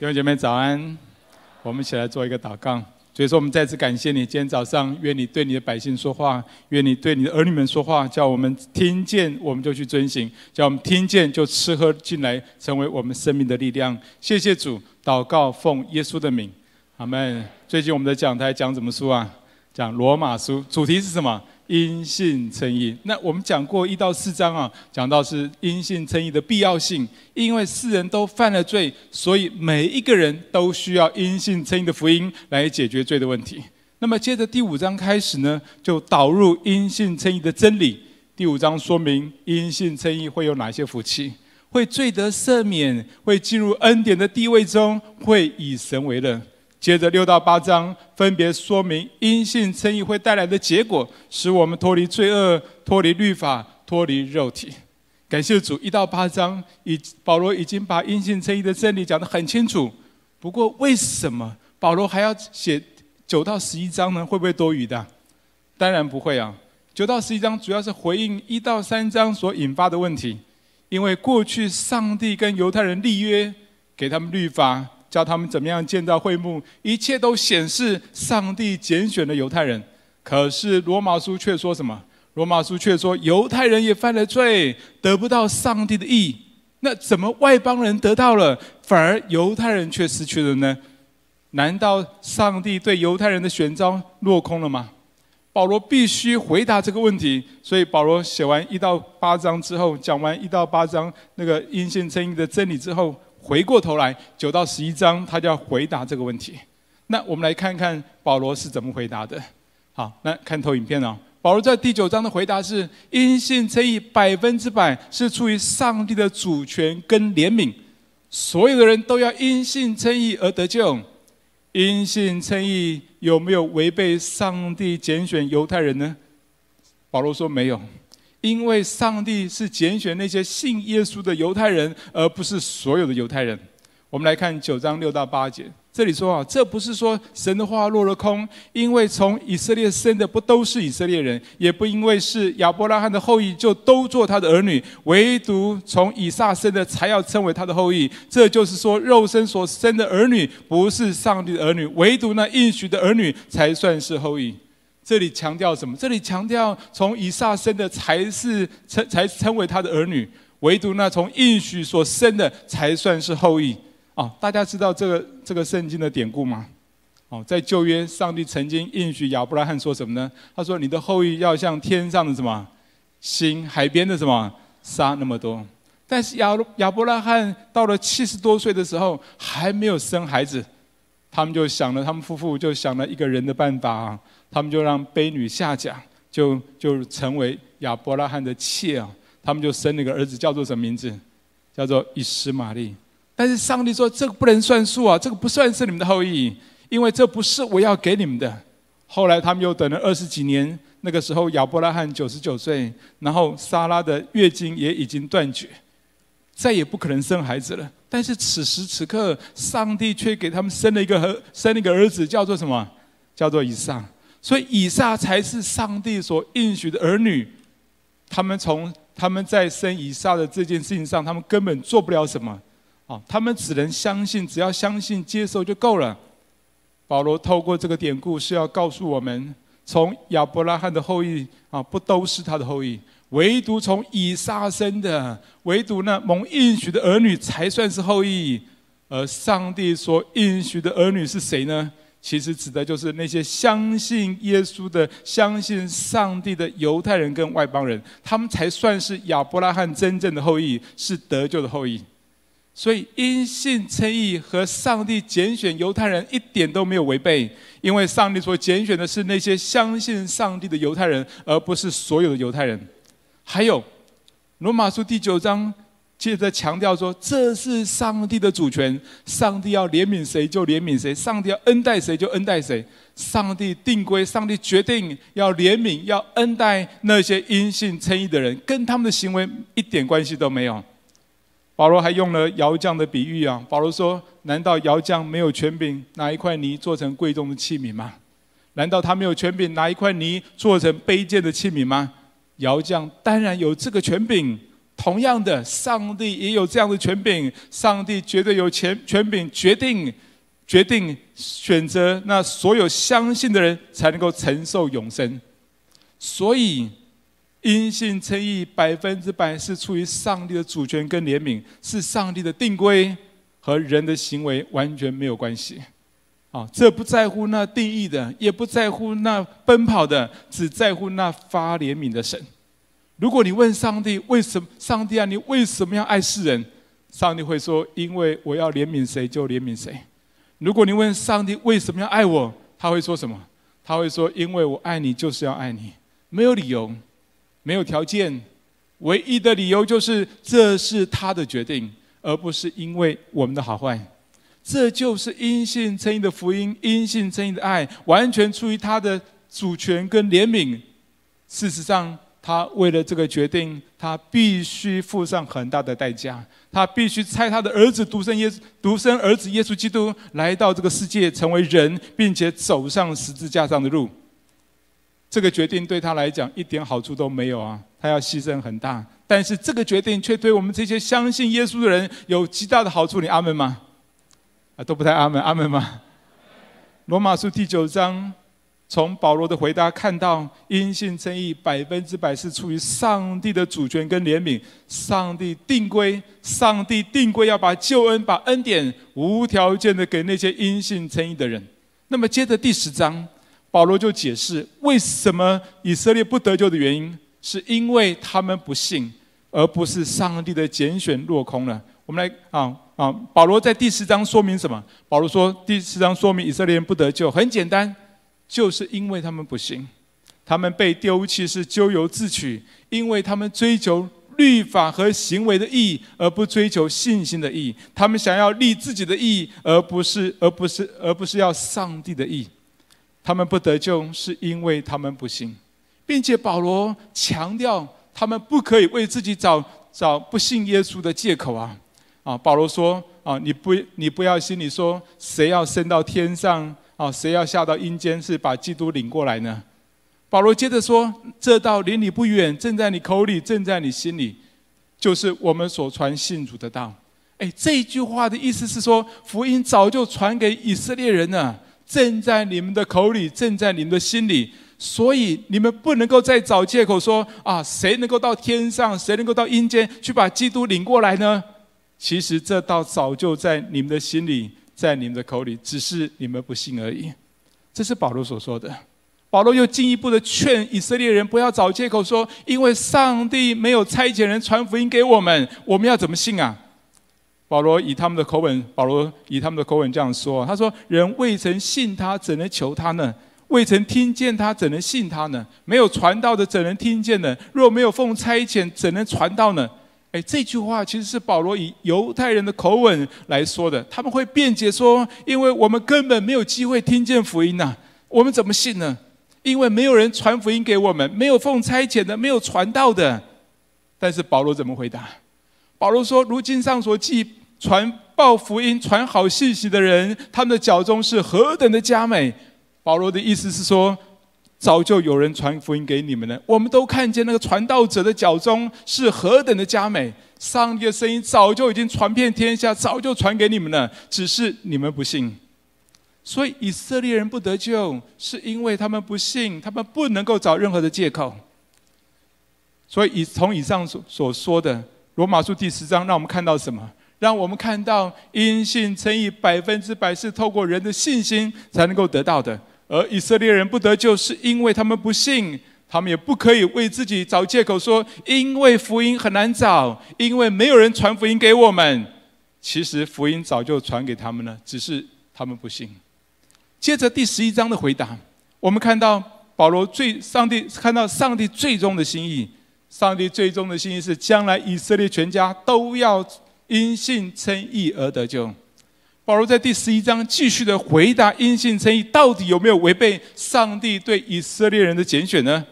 弟兄姐妹早安，我们一起来做一个祷告。所以说，我们再次感谢你，今天早上，愿你对你的百姓说话，愿你对你的儿女们说话，叫我们听见，我们就去遵行；叫我们听见，就吃喝进来，成为我们生命的力量。谢谢主，祷告奉耶稣的名，阿门。最近我们的讲台讲什么书啊？讲罗马书，主题是什么？因信称义，那我们讲过一到四章啊，讲到是因信称义的必要性，因为世人都犯了罪，所以每一个人都需要因信称义的福音来解决罪的问题。那么接着第五章开始呢，就导入因信称义的真理。第五章说明因信称义会有哪些福气，会罪得赦免，会进入恩典的地位中，会以神为乐。接着六到八章分别说明因信称义会带来的结果，使我们脱离罪恶、脱离律法、脱离肉体。感谢主，一到八章，已保罗已经把因信称义的真理讲得很清楚。不过，为什么保罗还要写九到十一章呢？会不会多余的？当然不会啊。九到十一章主要是回应一到三章所引发的问题，因为过去上帝跟犹太人立约，给他们律法。教他们怎么样建造会幕，一切都显示上帝拣选了犹太人。可是罗马书却说什么？罗马书却说犹太人也犯了罪，得不到上帝的义。那怎么外邦人得到了，反而犹太人却失去了呢？难道上帝对犹太人的选召落空了吗？保罗必须回答这个问题。所以保罗写完一到八章之后，讲完一到八章那个阴性称义的真理之后。回过头来，九到十一章，他就要回答这个问题。那我们来看看保罗是怎么回答的。好，那看投影片哦。保罗在第九章的回答是：因信称义百分之百是出于上帝的主权跟怜悯，所有的人都要因信称义而得救。因信称义有没有违背上帝拣选犹太人呢？保罗说没有。因为上帝是拣选那些信耶稣的犹太人，而不是所有的犹太人。我们来看九章六到八节，这里说啊，这不是说神的话落了空，因为从以色列生的不都是以色列人，也不因为是亚伯拉罕的后裔就都做他的儿女，唯独从以撒生的才要称为他的后裔。这就是说，肉身所生的儿女不是上帝的儿女，唯独那应许的儿女才算是后裔。这里强调什么？这里强调从以撒生的才是称才称为他的儿女，唯独那从应许所生的才算是后裔。哦，大家知道这个这个圣经的典故吗？哦，在旧约，上帝曾经应许亚伯拉罕说什么呢？他说：“你的后裔要像天上的什么星，海边的什么沙那么多。”但是亚亚伯拉罕到了七十多岁的时候，还没有生孩子，他们就想了，他们夫妇就想了一个人的办法啊。他们就让卑女下甲就就成为亚伯拉罕的妾啊，他们就生了一个儿子，叫做什么名字？叫做以实玛利。但是上帝说这个不能算数啊，这个不算是你们的后裔，因为这不是我要给你们的。后来他们又等了二十几年，那个时候亚伯拉罕九十九岁，然后莎拉的月经也已经断绝，再也不可能生孩子了。但是此时此刻，上帝却给他们生了一个儿，生了一个儿子，叫做什么？叫做以撒。所以以撒才是上帝所应许的儿女，他们从他们在生以撒的这件事情上，他们根本做不了什么，啊，他们只能相信，只要相信接受就够了。保罗透过这个典故是要告诉我们，从亚伯拉罕的后裔啊，不都是他的后裔，唯独从以撒生的，唯独那蒙应许的儿女才算是后裔。而上帝所应许的儿女是谁呢？其实指的就是那些相信耶稣的、相信上帝的犹太人跟外邦人，他们才算是亚伯拉罕真正的后裔，是得救的后裔。所以因信称义和上帝拣选犹太人一点都没有违背，因为上帝所拣选的是那些相信上帝的犹太人，而不是所有的犹太人。还有罗马书第九章。接着强调说，这是上帝的主权，上帝要怜悯谁就怜悯谁，上帝要恩待谁就恩待谁。上帝定规，上帝决定要怜悯、要恩待那些因信称义的人，跟他们的行为一点关系都没有。保罗还用了窑匠的比喻啊，保罗说：难道窑匠没有权柄拿一块泥做成贵重的器皿吗？难道他没有权柄拿一块泥做成卑贱的器皿吗？窑匠当然有这个权柄。同样的，上帝也有这样的权柄，上帝绝对有权权柄决定决定选择那所有相信的人才能够承受永生。所以，因信称义百分之百是出于上帝的主权跟怜悯，是上帝的定规，和人的行为完全没有关系。啊，这不在乎那定义的，也不在乎那奔跑的，只在乎那发怜悯的神。如果你问上帝为什么，上帝啊，你为什么要爱世人？上帝会说：因为我要怜悯谁就怜悯谁。如果你问上帝为什么要爱我，他会说什么？他会说：因为我爱你就是要爱你，没有理由，没有条件，唯一的理由就是这是他的决定，而不是因为我们的好坏。这就是因信称义的福音，因信称义的爱，完全出于他的主权跟怜悯。事实上。他为了这个决定，他必须付上很大的代价。他必须差他的儿子独生耶独生儿子耶稣基督来到这个世界，成为人，并且走上十字架上的路。这个决定对他来讲一点好处都没有啊！他要牺牲很大，但是这个决定却对我们这些相信耶稣的人有极大的好处。你阿门吗？啊，都不太阿门，阿门吗？罗马书第九章。从保罗的回答看到，因信称义百分之百是出于上帝的主权跟怜悯，上帝定规，上帝定规要把救恩、把恩典无条件的给那些因信称义的人。那么接着第十章，保罗就解释为什么以色列不得救的原因，是因为他们不信，而不是上帝的拣选落空了。我们来啊啊，保罗在第十章说明什么？保罗说第十章说明以色列人不得救，很简单。就是因为他们不信，他们被丢弃是咎由自取，因为他们追求律法和行为的义，而不追求信心的义。他们想要立自己的义，而不是而不是而不是要上帝的义。他们不得救，是因为他们不信，并且保罗强调，他们不可以为自己找找不信耶稣的借口啊！啊，保罗说啊，你不你不要心里说，谁要升到天上？啊，谁要下到阴间，是把基督领过来呢？保罗接着说：“这道离你不远，正在你口里，正在你心里，就是我们所传信主的道。”哎，这一句话的意思是说，福音早就传给以色列人了，正在你们的口里，正在你们的心里，所以你们不能够再找借口说：“啊，谁能够到天上，谁能够到阴间去把基督领过来呢？”其实这道早就在你们的心里。在你们的口里，只是你们不信而已。这是保罗所说的。保罗又进一步的劝以色列人不要找借口说，因为上帝没有差遣人传福音给我们，我们要怎么信啊？保罗以他们的口吻，保罗以他们的口吻这样说：“他说，人未曾信他，怎能求他呢？未曾听见他，怎能信他呢？没有传道的，怎能听见呢？若没有奉差遣，怎能传道呢？”哎，这句话其实是保罗以犹太人的口吻来说的。他们会辩解说：“因为我们根本没有机会听见福音呐，我们怎么信呢？因为没有人传福音给我们，没有奉差遣的，没有传道的。”但是保罗怎么回答？保罗说：“如经上所记，传报福音、传好信息的人，他们的脚中是何等的佳美。”保罗的意思是说。早就有人传福音给你们了，我们都看见那个传道者的脚中是何等的佳美。上帝的声音早就已经传遍天下，早就传给你们了，只是你们不信。所以以色列人不得救，是因为他们不信，他们不能够找任何的借口。所以以从以上所所说的罗马书第十章，让我们看到什么？让我们看到因信称义百分之百是透过人的信心才能够得到的。而以色列人不得救，是因为他们不信，他们也不可以为自己找借口说，因为福音很难找，因为没有人传福音给我们。其实福音早就传给他们了，只是他们不信。接着第十一章的回答，我们看到保罗最上帝看到上帝最终的心意，上帝最终的心意是将来以色列全家都要因信称义而得救。保罗在第十一章继续的回答：因信称义到底有没有违背上帝对以色列人的拣选呢？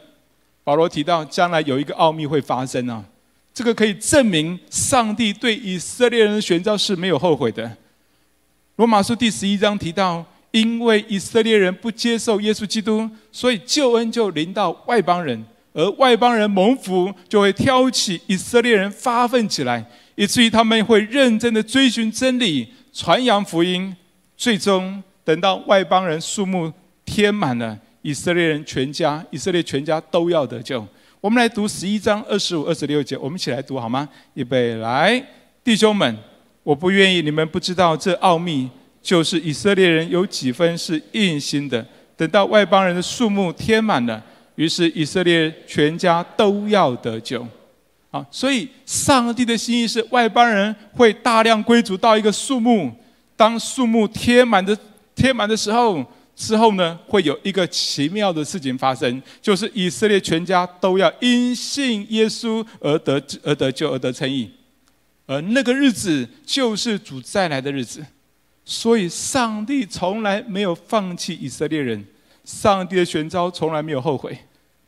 保罗提到，将来有一个奥秘会发生啊，这个可以证明上帝对以色列人的选召是没有后悔的。罗马书第十一章提到，因为以色列人不接受耶稣基督，所以救恩就临到外邦人，而外邦人蒙福，就会挑起以色列人发奋起来，以至于他们会认真的追寻真理，传扬福音。最终等到外邦人数目填满了，以色列人全家，以色列全家都要得救。我们来读十一章二十五、二十六节，我们一起来读好吗？预备来，弟兄们，我不愿意你们不知道这奥秘，就是以色列人有几分是硬心的。等到外邦人的数目填满了，于是以色列全家都要得救。啊，所以上帝的心意是外邦人会大量归主到一个数目，当数目填满的填满的时候。之后呢，会有一个奇妙的事情发生，就是以色列全家都要因信耶稣而得而得救而得称义，而那个日子就是主再来的日子。所以，上帝从来没有放弃以色列人，上帝的选召从来没有后悔。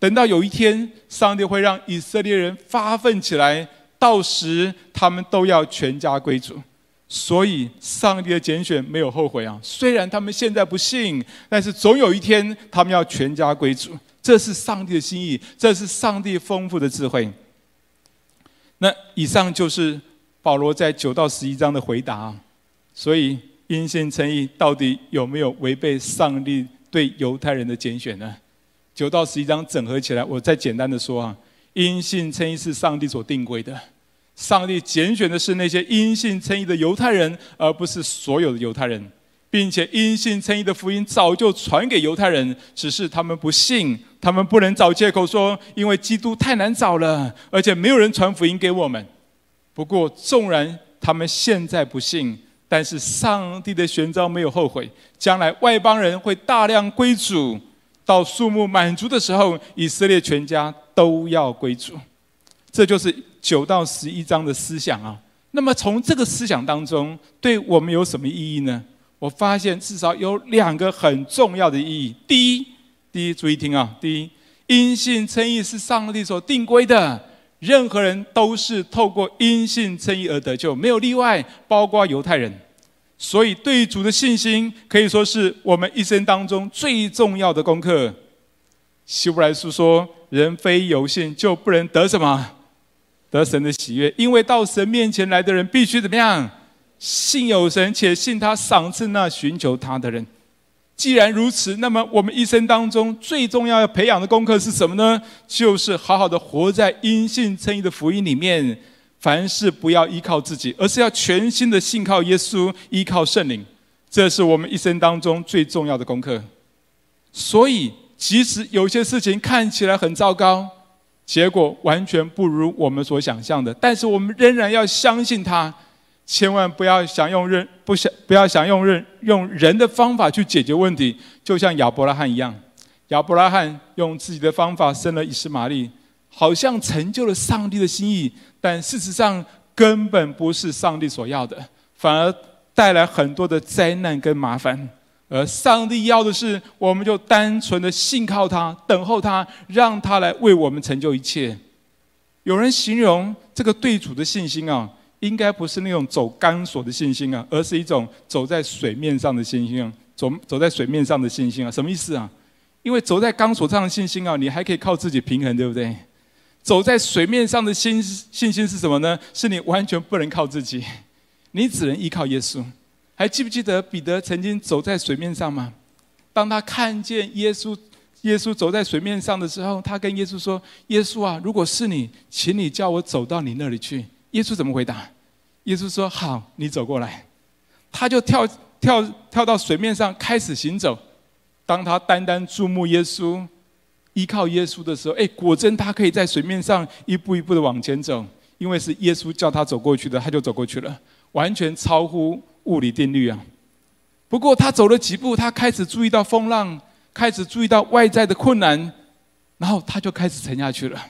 等到有一天，上帝会让以色列人发奋起来，到时他们都要全家归主。所以，上帝的拣选没有后悔啊！虽然他们现在不信，但是总有一天他们要全家归主。这是上帝的心意，这是上帝丰富的智慧。那以上就是保罗在九到十一章的回答。所以，因信称义到底有没有违背上帝对犹太人的拣选呢？九到十一章整合起来，我再简单的说啊，因信称义是上帝所定规的。上帝拣选的是那些因信称义的犹太人，而不是所有的犹太人，并且因信称义的福音早就传给犹太人，只是他们不信，他们不能找借口说，因为基督太难找了，而且没有人传福音给我们。不过，纵然他们现在不信，但是上帝的选召没有后悔，将来外邦人会大量归主，到数目满足的时候，以色列全家都要归主。这就是九到十一章的思想啊。那么从这个思想当中，对我们有什么意义呢？我发现至少有两个很重要的意义。第一，第一，注意听啊。第一，因信称义是上帝所定规的，任何人都是透过因信称义而得救，没有例外，包括犹太人。所以对主的信心可以说是我们一生当中最重要的功课。希伯来书说：“人非有信，就不能得什么。”得神的喜悦，因为到神面前来的人必须怎么样？信有神，且信他赏赐那寻求他的人。既然如此，那么我们一生当中最重要要培养的功课是什么呢？就是好好的活在因信称义的福音里面。凡事不要依靠自己，而是要全心的信靠耶稣，依靠圣灵。这是我们一生当中最重要的功课。所以，即使有些事情看起来很糟糕，结果完全不如我们所想象的，但是我们仍然要相信他，千万不要想用人不想不要想用人用人的方法去解决问题，就像亚伯拉罕一样，亚伯拉罕用自己的方法生了以斯玛利，好像成就了上帝的心意，但事实上根本不是上帝所要的，反而带来很多的灾难跟麻烦。而上帝要的是，我们就单纯的信靠他，等候他，让他来为我们成就一切。有人形容这个对主的信心啊，应该不是那种走钢索的信心啊，而是一种走在水面上的信心啊，走走在水面上的信心啊，什么意思啊？因为走在钢索上的信心啊，你还可以靠自己平衡，对不对？走在水面上的信信心是什么呢？是你完全不能靠自己，你只能依靠耶稣。还记不记得彼得曾经走在水面上吗？当他看见耶稣，耶稣走在水面上的时候，他跟耶稣说：“耶稣啊，如果是你，请你叫我走到你那里去。”耶稣怎么回答？耶稣说：“好，你走过来。”他就跳跳跳到水面上开始行走。当他单单注目耶稣，依靠耶稣的时候，哎，果真他可以在水面上一步一步的往前走，因为是耶稣叫他走过去的，他就走过去了，完全超乎。物理定律啊！不过他走了几步，他开始注意到风浪，开始注意到外在的困难，然后他就开始沉下去了。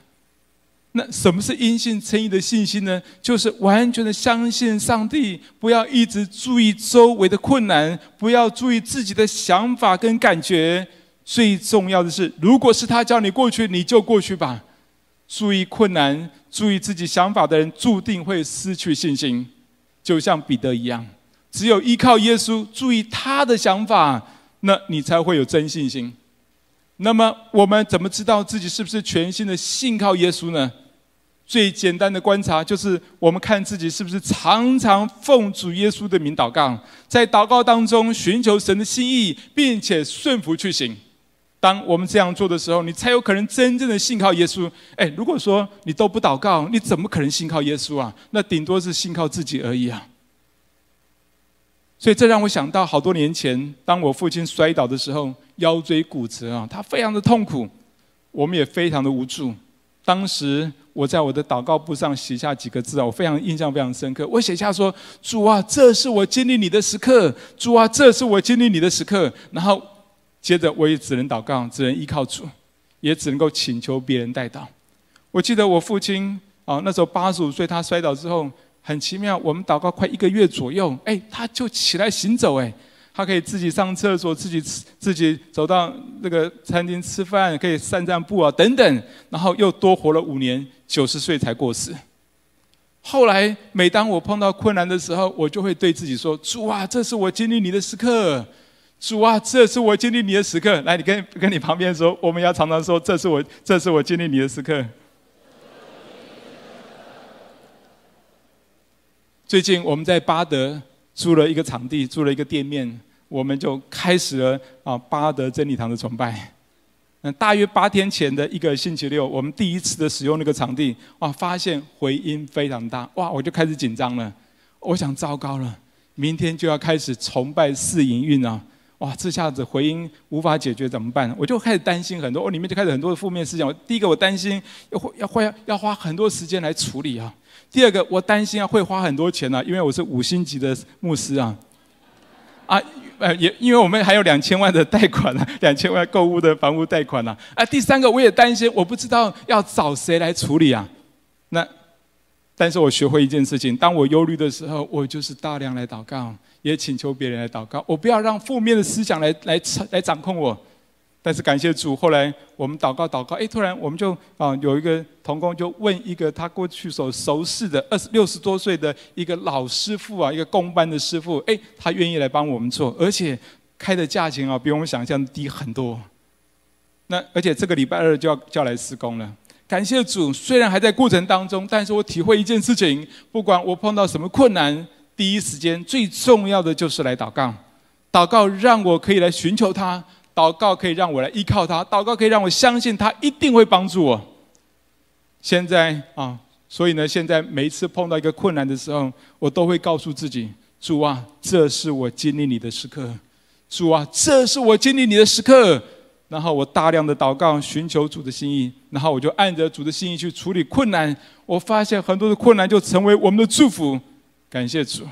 那什么是因信称义的信心呢？就是完全的相信上帝，不要一直注意周围的困难，不要注意自己的想法跟感觉。最重要的是，如果是他叫你过去，你就过去吧。注意困难、注意自己想法的人，注定会失去信心，就像彼得一样。只有依靠耶稣，注意他的想法，那你才会有真信心。那么我们怎么知道自己是不是全心的信靠耶稣呢？最简单的观察就是，我们看自己是不是常常奉主耶稣的名祷告，在祷告当中寻求神的心意，并且顺服去行。当我们这样做的时候，你才有可能真正的信靠耶稣。诶，如果说你都不祷告，你怎么可能信靠耶稣啊？那顶多是信靠自己而已啊。所以这让我想到好多年前，当我父亲摔倒的时候。腰椎骨折啊，他非常的痛苦，我们也非常的无助。当时我在我的祷告簿上写下几个字啊，我非常印象非常深刻。我写下说：“主啊，这是我经历你的时刻。主啊，这是我经历你的时刻。”然后接着我也只能祷告，只能依靠主，也只能够请求别人代祷。我记得我父亲啊，那时候八十五岁，他摔倒之后很奇妙，我们祷告快一个月左右，哎，他就起来行走，哎。他可以自己上厕所，自己吃，自己走到那个餐厅吃饭，可以散散步啊，等等。然后又多活了五年，九十岁才过世。后来，每当我碰到困难的时候，我就会对自己说：“主啊，这是我经历你的时刻。主啊，这是我经历你的时刻。”来，你跟跟你旁边说，我们要常常说：“这是我，这是我经历你的时刻。”最近我们在巴德。租了一个场地，租了一个店面，我们就开始了啊巴德真理堂的崇拜。嗯，大约八天前的一个星期六，我们第一次的使用那个场地，哇，发现回音非常大，哇，我就开始紧张了。我想糟糕了，明天就要开始崇拜试营运啊，哇，这下子回音无法解决怎么办？我就开始担心很多，我里面就开始很多的负面思想。第一个，我担心要会要花要花很多时间来处理啊。第二个，我担心啊，会花很多钱啊，因为我是五星级的牧师啊，啊，呃，也因为我们还有两千万的贷款啊，两千万购物的房屋贷款啊，啊，第三个，我也担心，我不知道要找谁来处理啊。但是我学会一件事情，当我忧虑的时候，我就是大量来祷告，也请求别人来祷告，我不要让负面的思想来来来掌控我。但是感谢主，后来我们祷告祷告，哎，突然我们就啊有一个同工就问一个他过去所熟识的二十六十多岁的一个老师傅啊，一个工班的师傅，哎，他愿意来帮我们做，而且开的价钱啊比我们想象低很多。那而且这个礼拜二就要就要来施工了。感谢主，虽然还在过程当中，但是我体会一件事情，不管我碰到什么困难，第一时间最重要的就是来祷告，祷告让我可以来寻求他。祷告可以让我来依靠他，祷告可以让我相信他一定会帮助我。现在啊，所以呢，现在每一次碰到一个困难的时候，我都会告诉自己：主啊，这是我经历你的时刻；主啊，这是我经历你的时刻。然后我大量的祷告，寻求主的心意，然后我就按着主的心意去处理困难。我发现很多的困难就成为我们的祝福。感谢主。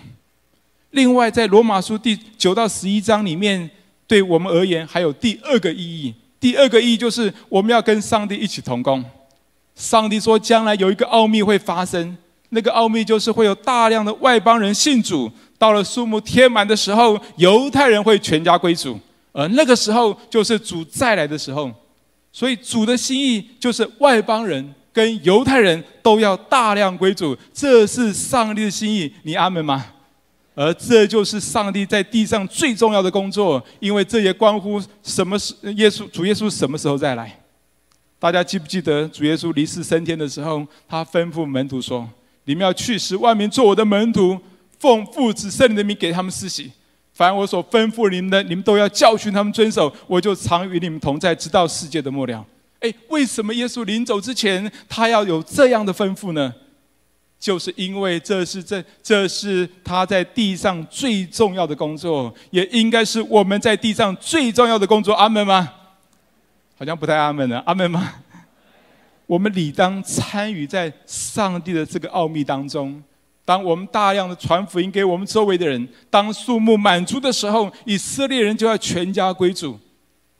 另外，在罗马书第九到十一章里面。对我们而言，还有第二个意义。第二个意义就是我们要跟上帝一起同工。上帝说，将来有一个奥秘会发生，那个奥秘就是会有大量的外邦人信主。到了数目填满的时候，犹太人会全家归主，而那个时候就是主再来的时候。所以主的心意就是外邦人跟犹太人都要大量归主，这是上帝的心意。你阿门吗？而这就是上帝在地上最重要的工作，因为这也关乎什么时耶稣主耶稣什么时候再来。大家记不记得主耶稣离世升天的时候，他吩咐门徒说：“你们要去使万民做我的门徒，奉父子圣灵的名给他们施洗。凡我所吩咐你们的，你们都要教训他们遵守。我就常与你们同在，直到世界的末了。”诶，为什么耶稣临走之前，他要有这样的吩咐呢？就是因为这是这这是他在地上最重要的工作，也应该是我们在地上最重要的工作。阿门吗？好像不太阿门呢。阿门吗？我们理当参与在上帝的这个奥秘当中。当我们大量的传福音给我们周围的人，当数目满足的时候，以色列人就要全家归主。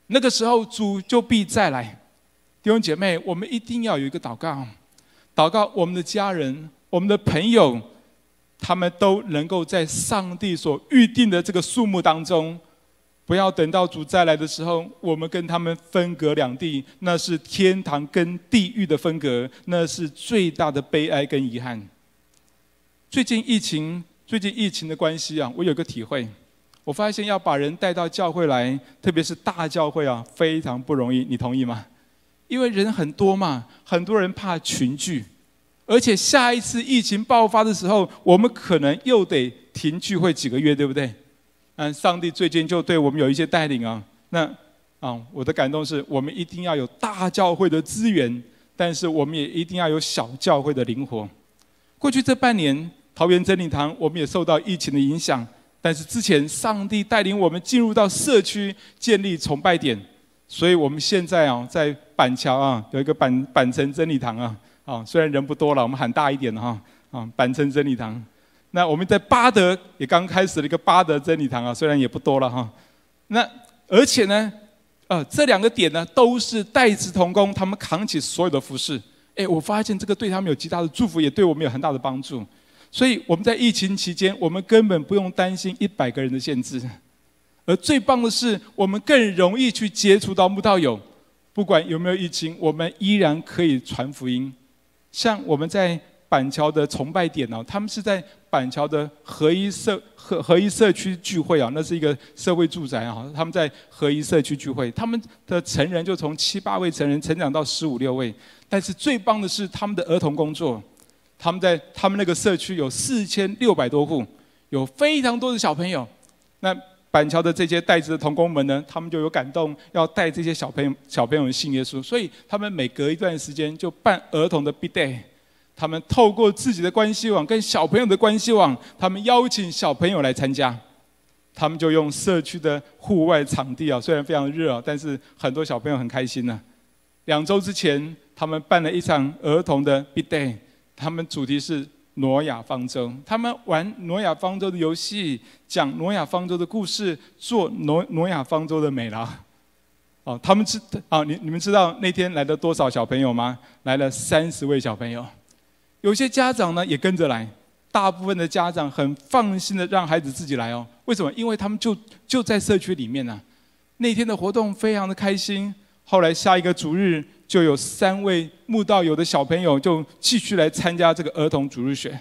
那个时候主就必再来。弟兄姐妹，我们一定要有一个祷告，祷告我们的家人。我们的朋友，他们都能够在上帝所预定的这个数目当中，不要等到主再来的时候，我们跟他们分隔两地，那是天堂跟地狱的分隔，那是最大的悲哀跟遗憾。最近疫情，最近疫情的关系啊，我有个体会，我发现要把人带到教会来，特别是大教会啊，非常不容易。你同意吗？因为人很多嘛，很多人怕群聚，而且下一次疫情爆发的时候，我们可能又得停聚会几个月，对不对？嗯，上帝最近就对我们有一些带领啊。那啊，我的感动是我们一定要有大教会的资源，但是我们也一定要有小教会的灵活。过去这半年，桃园真理堂我们也受到疫情的影响。但是之前，上帝带领我们进入到社区建立崇拜点，所以我们现在啊，在板桥啊有一个板板城真理堂啊，啊虽然人不多了，我们喊大一点的哈，啊板城真理堂。那我们在八德也刚开始了一个八德真理堂啊，虽然也不多了哈。那而且呢，呃这两个点呢都是代职同工，他们扛起所有的服饰。哎，我发现这个对他们有极大的祝福，也对我们有很大的帮助。所以我们在疫情期间，我们根本不用担心一百个人的限制，而最棒的是，我们更容易去接触到慕道友。不管有没有疫情，我们依然可以传福音。像我们在板桥的崇拜点哦，他们是在板桥的合一社合合一社区聚会啊，那是一个社会住宅啊。他们在合一社区聚会，他们的成人就从七八位成人成长到十五六位。但是最棒的是他们的儿童工作。他们在他们那个社区有四千六百多户，有非常多的小朋友。那板桥的这些带职的同工们呢，他们就有感动，要带这些小朋友小朋友信耶稣。所以他们每隔一段时间就办儿童的 Big Day。他们透过自己的关系网跟小朋友的关系网，他们邀请小朋友来参加。他们就用社区的户外场地啊，虽然非常热啊，但是很多小朋友很开心呢。两周之前，他们办了一场儿童的 Big Day。他们主题是挪亚方舟，他们玩挪亚方舟的游戏，讲挪亚方舟的故事，做挪挪亚方舟的美劳。哦，他们知啊，你你们知道那天来了多少小朋友吗？来了三十位小朋友，有些家长呢也跟着来，大部分的家长很放心的让孩子自己来哦。为什么？因为他们就就在社区里面呢。那天的活动非常的开心。后来下一个主日。就有三位慕道友的小朋友就继续来参加这个儿童主日学，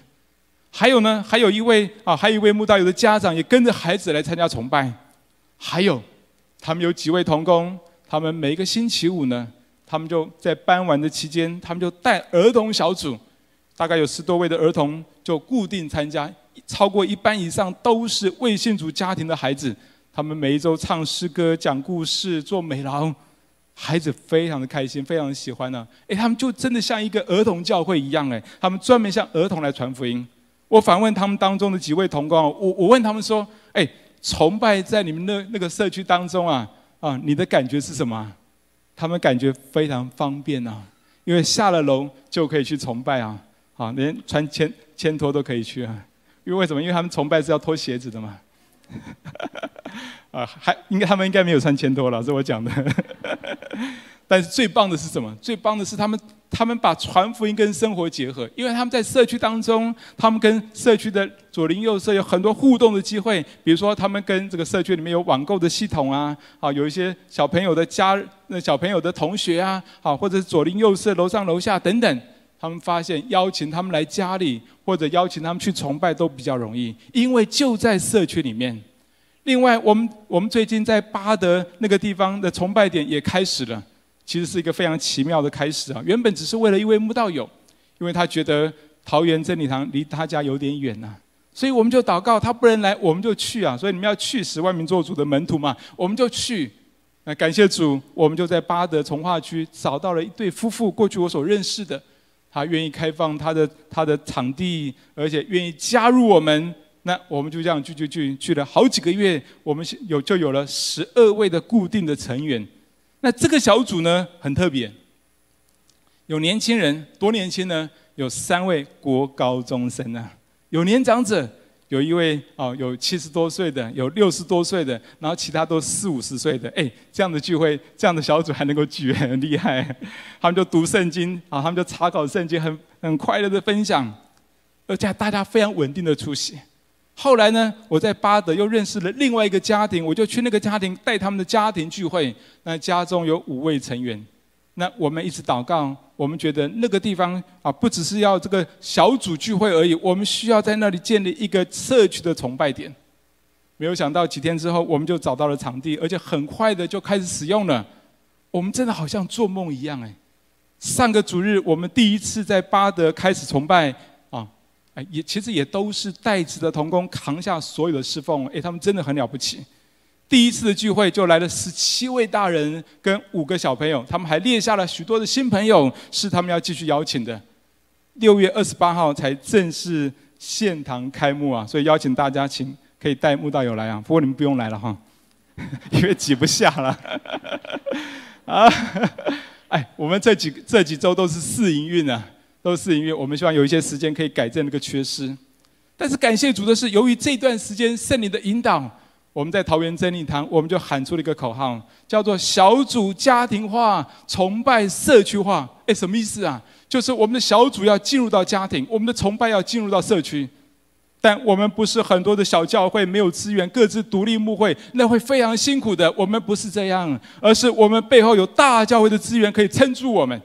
还有呢，还有一位啊，还有一位慕道友的家长也跟着孩子来参加崇拜，还有他们有几位童工，他们每一个星期五呢，他们就在傍晚的期间，他们就带儿童小组，大概有十多位的儿童就固定参加，超过一半以上都是未信主家庭的孩子，他们每一周唱诗歌、讲故事、做美劳。孩子非常的开心，非常的喜欢呢、啊。哎，他们就真的像一个儿童教会一样，哎，他们专门向儿童来传福音。我反问他们当中的几位同工，我我问他们说，哎，崇拜在你们那那个社区当中啊，啊，你的感觉是什么？他们感觉非常方便呐、啊，因为下了楼就可以去崇拜啊，啊，连穿千千拖都可以去啊。因为为什么？因为他们崇拜是要脱鞋子的嘛。啊，还应该他们应该没有穿千多了，是我讲的。但是最棒的是什么？最棒的是他们，他们把传福音跟生活结合，因为他们在社区当中，他们跟社区的左邻右舍有很多互动的机会。比如说，他们跟这个社区里面有网购的系统啊，啊，有一些小朋友的家，那小朋友的同学啊，啊，或者是左邻右舍、楼上楼下等等，他们发现邀请他们来家里，或者邀请他们去崇拜都比较容易，因为就在社区里面。另外，我们我们最近在巴德那个地方的崇拜点也开始了，其实是一个非常奇妙的开始啊！原本只是为了一位慕道友，因为他觉得桃园真理堂离他家有点远呐，所以我们就祷告，他不能来，我们就去啊！所以你们要去十万名做主的门徒嘛，我们就去。那感谢主，我们就在巴德从化区找到了一对夫妇，过去我所认识的，他愿意开放他的他的场地，而且愿意加入我们。那我们就这样聚聚聚去了好几个月，我们有就有了十二位的固定的成员。那这个小组呢，很特别，有年轻人，多年轻呢？有三位国高中生呢，有年长者，有一位哦，有七十多岁的，有六十多岁的，然后其他都四五十岁的。哎，这样的聚会，这样的小组还能够聚，很厉害。他们就读圣经啊，他们就查考圣经，很很快乐的分享，而且大家非常稳定的出席。后来呢，我在巴德又认识了另外一个家庭，我就去那个家庭带他们的家庭聚会。那家中有五位成员，那我们一直祷告，我们觉得那个地方啊，不只是要这个小组聚会而已，我们需要在那里建立一个社区的崇拜点。没有想到几天之后，我们就找到了场地，而且很快的就开始使用了。我们真的好像做梦一样哎！上个主日，我们第一次在巴德开始崇拜，也其实也都是代职的童工扛下所有的侍奉，哎，他们真的很了不起。第一次的聚会就来了十七位大人跟五个小朋友，他们还列下了许多的新朋友，是他们要继续邀请的。六月二十八号才正式献堂开幕啊，所以邀请大家请。可以带慕道友来啊，不过你们不用来了哈，因为挤不下了。啊，哎，我们这几这几周都是试营运啊，都是因为。我们希望有一些时间可以改正那个缺失。但是感谢主的是，由于这段时间圣灵的引导，我们在桃园真理堂，我们就喊出了一个口号，叫做“小组家庭化，崇拜社区化”。哎，什么意思啊？就是我们的小组要进入到家庭，我们的崇拜要进入到社区。但我们不是很多的小教会，没有资源，各自独立牧会，那会非常辛苦的。我们不是这样，而是我们背后有大教会的资源可以撑住我们。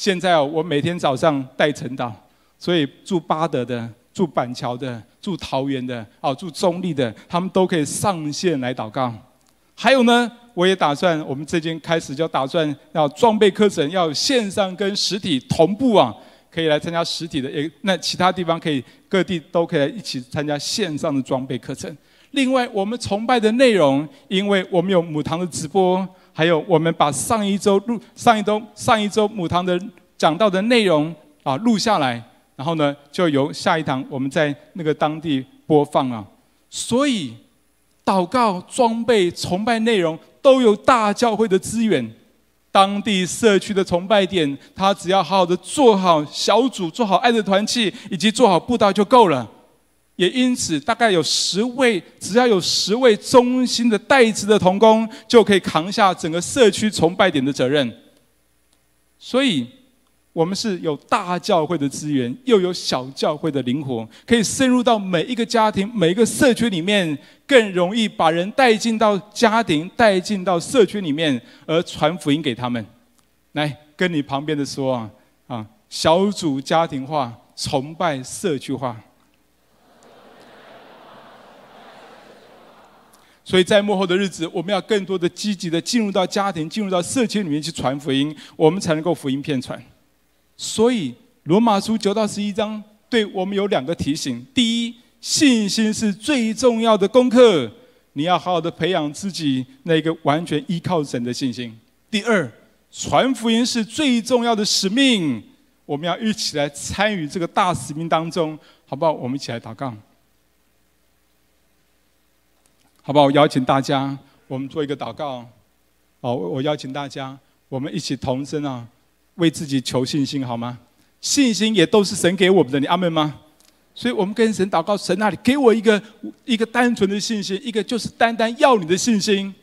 现在，我每天早上带晨祷，所以住八德的、住板桥的、住桃园的、哦住中坜的，他们都可以上线来祷告。还有呢，我也打算，我们最近开始就打算要装备课程，要线上跟实体同步啊。可以来参加实体的，也那其他地方可以各地都可以来一起参加线上的装备课程。另外，我们崇拜的内容，因为我们有母堂的直播，还有我们把上一周录上一周上一周母堂的讲到的内容啊录下来，然后呢就由下一堂我们在那个当地播放啊。所以，祷告、装备、崇拜内容都有大教会的资源。当地社区的崇拜点，他只要好好的做好小组，做好爱的团契，以及做好布道就够了。也因此，大概有十位，只要有十位忠心的代职的同工，就可以扛下整个社区崇拜点的责任。所以。我们是有大教会的资源，又有小教会的灵活，可以深入到每一个家庭、每一个社区里面，更容易把人带进到家庭、带进到社区里面，而传福音给他们。来，跟你旁边的说啊啊，小组家庭化，崇拜社区化。所以在幕后的日子，我们要更多的积极的进入到家庭、进入到社区里面去传福音，我们才能够福音遍传。所以，罗马书九到十一章对我们有两个提醒：第一，信心是最重要的功课，你要好好的培养自己那个完全依靠神的信心；第二，传福音是最重要的使命，我们要一起来参与这个大使命当中，好不好？我们一起来祷告，好不好？我邀请大家，我们做一个祷告。好，我邀请大家，我们一起同声啊。为自己求信心好吗？信心也都是神给我们的，你阿门吗？所以我们跟神祷告，神那里给我一个一个单纯的信心，一个就是单单要你的信心，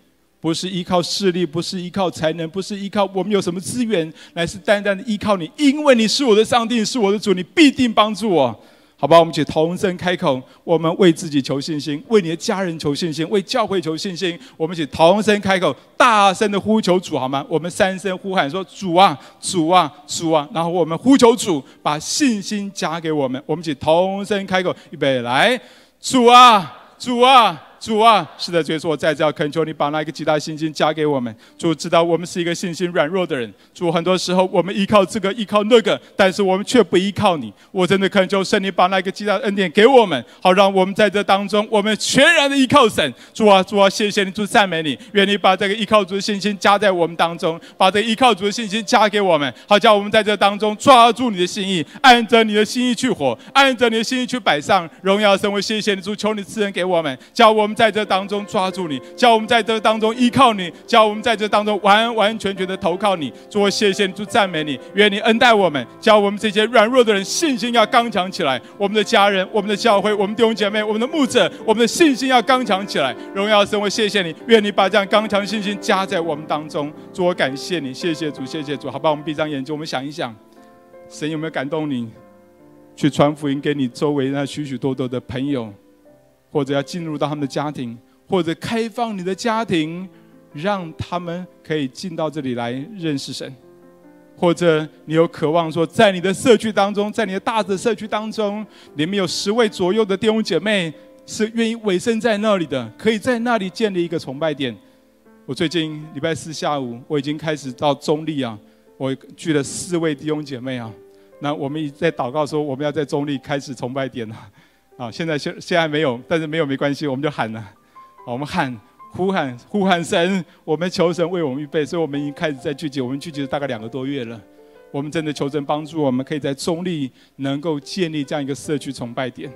不是依靠势力，不是依靠才能，不是依靠我们有什么资源，乃是单单的依靠你，因为你是我的上帝，是我的主，你必定帮助我。好吧，我们一起同声开口，我们为自己求信心，为你的家人求信心，为教会求信心。我们一起同声开口，大声的呼求主，好吗？我们三声呼喊说：“主啊，主啊，主啊！”然后我们呼求主，把信心加给我们。我们一起同声开口，预备来，主啊，主啊！主啊，是的，主耶稣，我在这要恳求你，把那一个极大的信心加给我们。主知道我们是一个信心软弱的人，主很多时候我们依靠这个依靠那个，但是我们却不依靠你。我真的恳求圣灵把那个极大的恩典给我们，好让我们在这当中，我们全然的依靠神。主啊，主啊，谢谢你，主赞美你，愿你把这个依靠主的信心加在我们当中，把这个依靠主的信心加给我们，好叫我们在这当中抓住你的心意，按着你的心意去活，按着你的心意去摆上荣耀神。我谢谢你，主，求你赐恩给我们，叫我们。我们在这当中抓住你，叫我们在这当中依靠你，叫我们在这当中完完全全的投靠你。主，我谢谢你，主赞美你，愿你恩待我们，叫我们这些软弱的人信心要刚强起来。我们的家人、我们的教会、我们弟兄姐妹、我们的牧者，我们的信心要刚强起来。荣耀神，我谢谢你，愿你把这样刚强信心加在我们当中。主，我感谢你，谢谢主，谢谢主。好吧，我们闭上眼睛，我们想一想，神有没有感动你，去传福音给你周围那许许多多的朋友？或者要进入到他们的家庭，或者开放你的家庭，让他们可以进到这里来认识神；或者你有渴望说，在你的社区当中，在你的大的社区当中，里面有十位左右的弟兄姐妹，是愿意委身在那里的，可以在那里建立一个崇拜点。我最近礼拜四下午，我已经开始到中立啊，我聚了四位弟兄姐妹啊。那我们一直在祷告说，我们要在中立开始崇拜点啊。啊，现在现现在没有，但是没有没关系，我们就喊了。我们喊呼喊呼喊神，我们求神为我们预备，所以我们已经开始在聚集。我们聚集了大概两个多月了。我们真的求神帮助，我们可以在中坜能够建立这样一个社区崇拜点。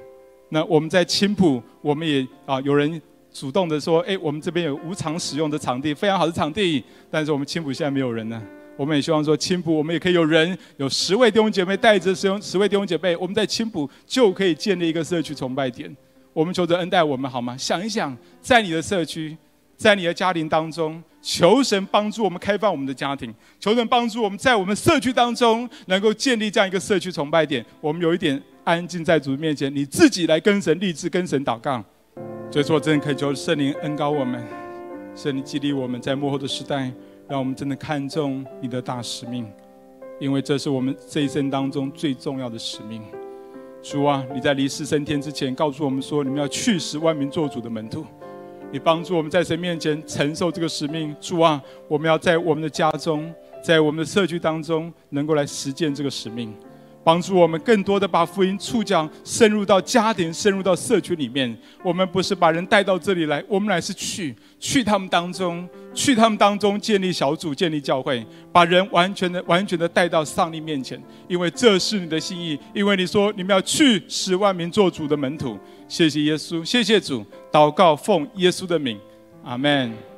那我们在青埔，我们也啊有人主动的说，哎，我们这边有无偿使用的场地，非常好的场地。但是我们青埔现在没有人呢。我们也希望说，青浦我们也可以有人，有十位弟兄姐妹带着十十位弟兄姐妹，我们在青浦就可以建立一个社区崇拜点。我们求着恩待我们好吗？想一想，在你的社区，在你的家庭当中。求神帮助我们开放我们的家庭，求神帮助我们在我们社区当中能够建立这样一个社区崇拜点。我们有一点安静在主面前，你自己来跟神立志，跟神祷告。所以说，真的恳求圣灵恩膏我们，圣灵激励我们在幕后的时代，让我们真的看重你的大使命，因为这是我们这一生当中最重要的使命。主啊，你在离世升天之前，告诉我们说，你们要去使万民做主的门徒。你帮助我们在神面前承受这个使命，主啊，我们要在我们的家中，在我们的社区当中，能够来实践这个使命，帮助我们更多的把福音触角深入到家庭，深入到社区里面。我们不是把人带到这里来，我们乃是去去他们当中，去他们当中建立小组，建立教会，把人完全的、完全的带到上帝面前，因为这是你的心意。因为你说你们要去使万民做主的门徒。谢谢耶稣，谢谢主。祷告奉耶稣的名，阿门。